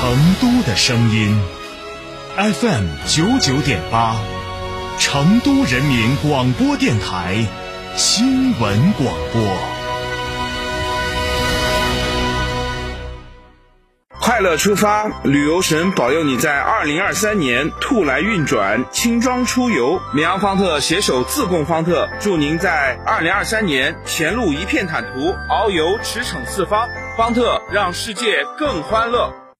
成都的声音，FM 九九点八，成都人民广播电台新闻广播。快乐出发，旅游神保佑你在二零二三年兔来运转，轻装出游。绵阳方特携手自贡方特，祝您在二零二三年前路一片坦途，遨游驰骋四方。方特让世界更欢乐。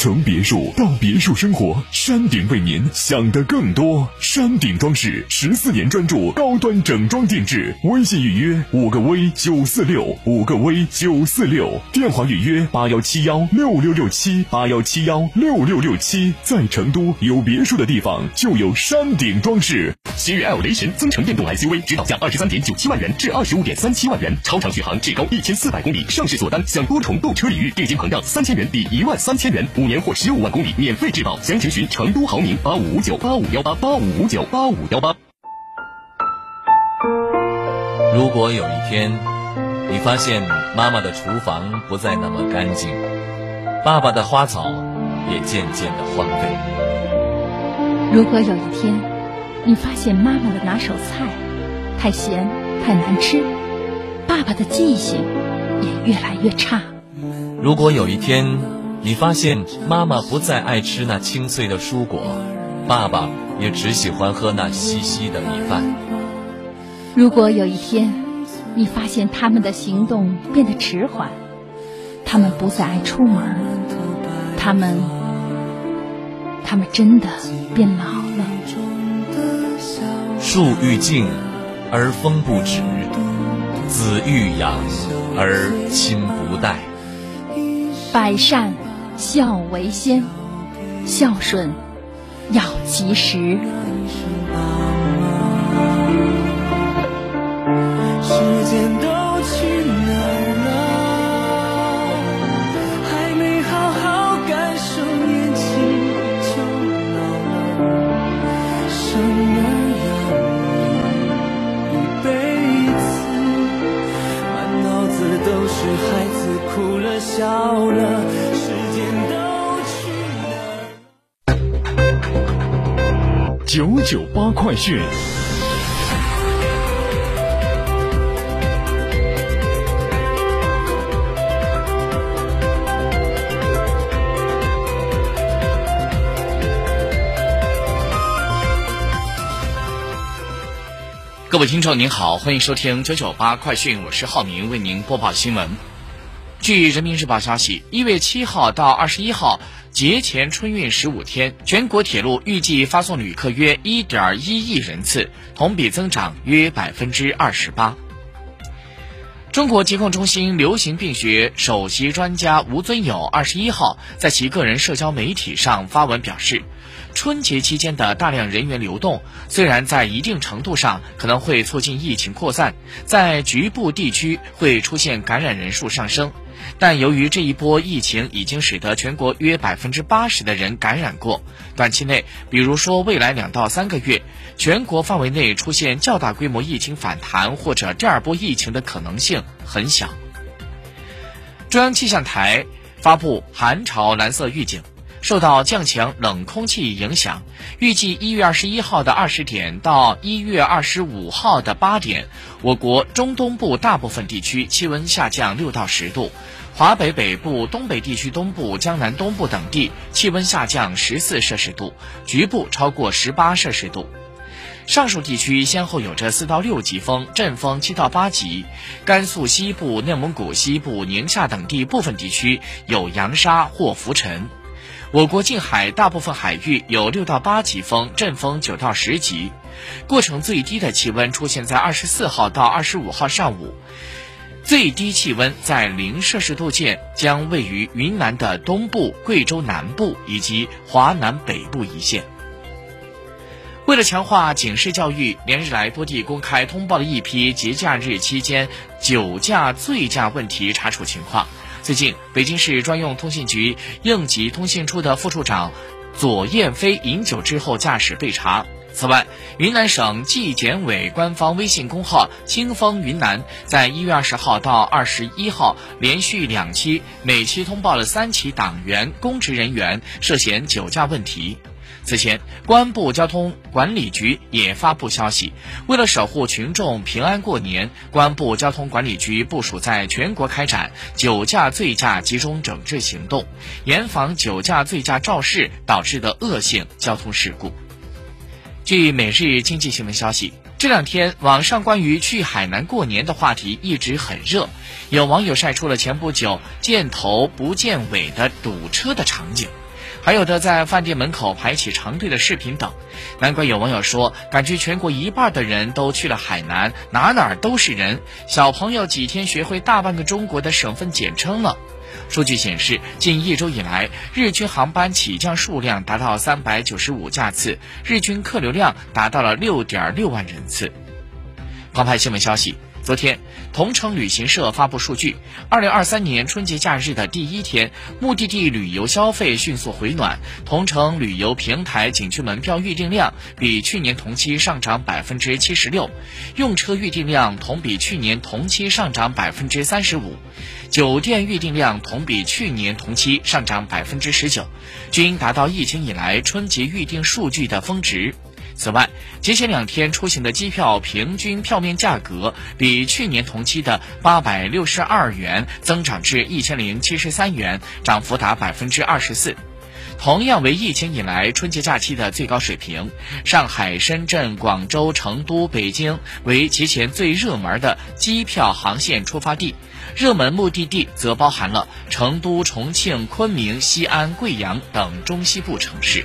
从别墅到别墅生活，山顶为您想的更多。山顶装饰十四年专注高端整装定制，微信预约五个 V 九四六五个 V 九四六，电话预约八幺七幺六六六七八幺七幺六六六七。在成都有别墅的地方就有山顶装饰。新锐 L 雷神增程电动 SUV 指导价二十三点九七万元至二十五点三七万元，超长续航，至高一千四百公里。上市锁单享多重购车礼遇，定金膨胀三千元抵一万三千元。五年或十五万公里免费质保，详情询成都豪明八五五九八五幺八八五五九八五幺八。如果有一天，你发现妈妈的厨房不再那么干净，爸爸的花草也渐渐的荒废；如果有一天，你发现妈妈的拿手菜太咸太难吃，爸爸的记性也越来越差；如果有一天，你发现妈妈不再爱吃那清脆的蔬果，爸爸也只喜欢喝那稀稀的米饭。如果有一天，你发现他们的行动变得迟缓，他们不再爱出门，他们，他们真的变老了。树欲静而风不止，子欲养而亲不待。百善。孝为先，孝顺要及时。九九八快讯，各位听众您好，欢迎收听九九八快讯，我是浩明，为您播报新闻。据人民日报消息，一月七号到二十一号。节前春运十五天，全国铁路预计发送旅客约一点一亿人次，同比增长约百分之二十八。中国疾控中心流行病学首席专家吴尊友二十一号在其个人社交媒体上发文表示，春节期间的大量人员流动，虽然在一定程度上可能会促进疫情扩散，在局部地区会出现感染人数上升。但由于这一波疫情已经使得全国约百分之八十的人感染过，短期内，比如说未来两到三个月，全国范围内出现较大规模疫情反弹或者第二波疫情的可能性很小。中央气象台发布寒潮蓝色预警。受到降强冷空气影响，预计一月二十一号的二十点到一月二十五号的八点，我国中东部大部分地区气温下降六到十度，华北北部、东北地区东部、江南东部等地气温下降十四摄氏度，局部超过十八摄氏度。上述地区先后有着四到六级风，阵风七到八级。甘肃西部、内蒙古西部、宁夏等地部分地区有扬沙或浮尘。我国近海大部分海域有六到八级风，阵风九到十级。过程最低的气温出现在二十四号到二十五号上午，最低气温在零摄氏度线，将位于云南的东部、贵州南部以及华南北部一线。为了强化警示教育，连日来多地公开通报了一批节假日期间酒驾、醉驾问题查处情况。最近，北京市专用通信局应急通信处的副处长左燕飞饮酒之后驾驶被查。此外，云南省纪检委官方微信公号“清风云南”在一月二十号到二十一号连续两期，每期通报了三起党员、公职人员涉嫌酒驾问题。此前，公安部交通管理局也发布消息，为了守护群众平安过年，公安部交通管理局部署在全国开展酒驾醉驾集中整治行动，严防酒驾醉驾肇事导致的恶性交通事故。据每日经济新闻消息，这两天网上关于去海南过年的话题一直很热，有网友晒出了前不久见头不见尾的堵车的场景。还有的在饭店门口排起长队的视频等，难怪有网友说，感觉全国一半的人都去了海南，哪哪都是人，小朋友几天学会大半个中国的省份简称了。数据显示，近一周以来，日均航班起降数量达到三百九十五架次，日均客流量达到了六点六万人次。澎湃新闻消息。昨天，同程旅行社发布数据，二零二三年春节假日的第一天，目的地旅游消费迅速回暖，同程旅游平台景区门票预订量比去年同期上涨百分之七十六，用车预订量同比去年同期上涨百分之三十五，酒店预订量同比去年同期上涨百分之十九，均达到疫情以来春节预订数据的峰值。此外，节前两天出行的机票平均票面价格比去年同期的八百六十二元增长至一千零七十三元，涨幅达百分之二十四。同样为疫情以来春节假期的最高水平，上海、深圳、广州、成都、北京为节前最热门的机票航线出发地，热门目的地则包含了成都、重庆、昆明、西安、贵阳等中西部城市。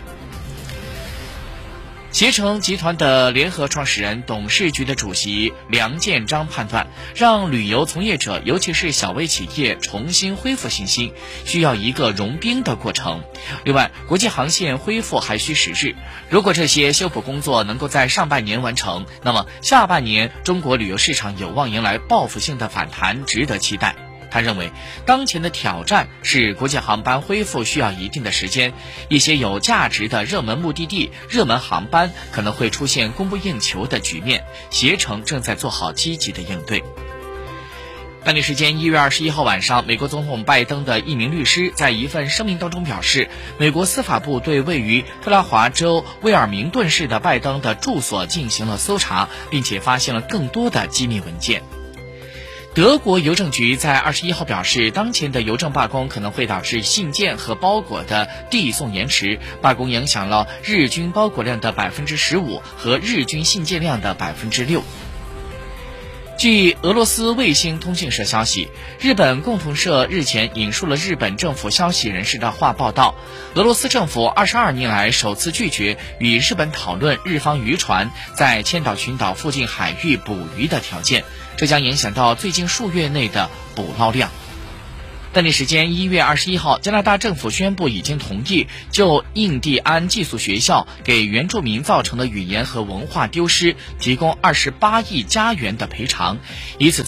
携程集团的联合创始人、董事局的主席梁建章判断，让旅游从业者，尤其是小微企业重新恢复信心，需要一个融冰的过程。另外，国际航线恢复还需时日。如果这些修补工作能够在上半年完成，那么下半年中国旅游市场有望迎来报复性的反弹，值得期待。他认为，当前的挑战是国际航班恢复需要一定的时间，一些有价值的热门目的地、热门航班可能会出现供不应求的局面。携程正在做好积极的应对。当地时间一月二十一号晚上，美国总统拜登的一名律师在一份声明当中表示，美国司法部对位于特拉华州威尔明顿市的拜登的住所进行了搜查，并且发现了更多的机密文件。德国邮政局在二十一号表示，当前的邮政罢工可能会导致信件和包裹的递送延迟。罢工影响了日均包裹量的百分之十五和日均信件量的百分之六。据俄罗斯卫星通讯社消息，日本共同社日前引述了日本政府消息人士的话报道，俄罗斯政府二十二年来首次拒绝与日本讨论日方渔船在千岛群岛附近海域捕鱼的条件。这将影响到最近数月内的捕捞量。当地时间一月二十一号，加拿大政府宣布已经同意就印第安寄宿学校给原住民造成的语言和文化丢失提供二十八亿加元的赔偿，以此。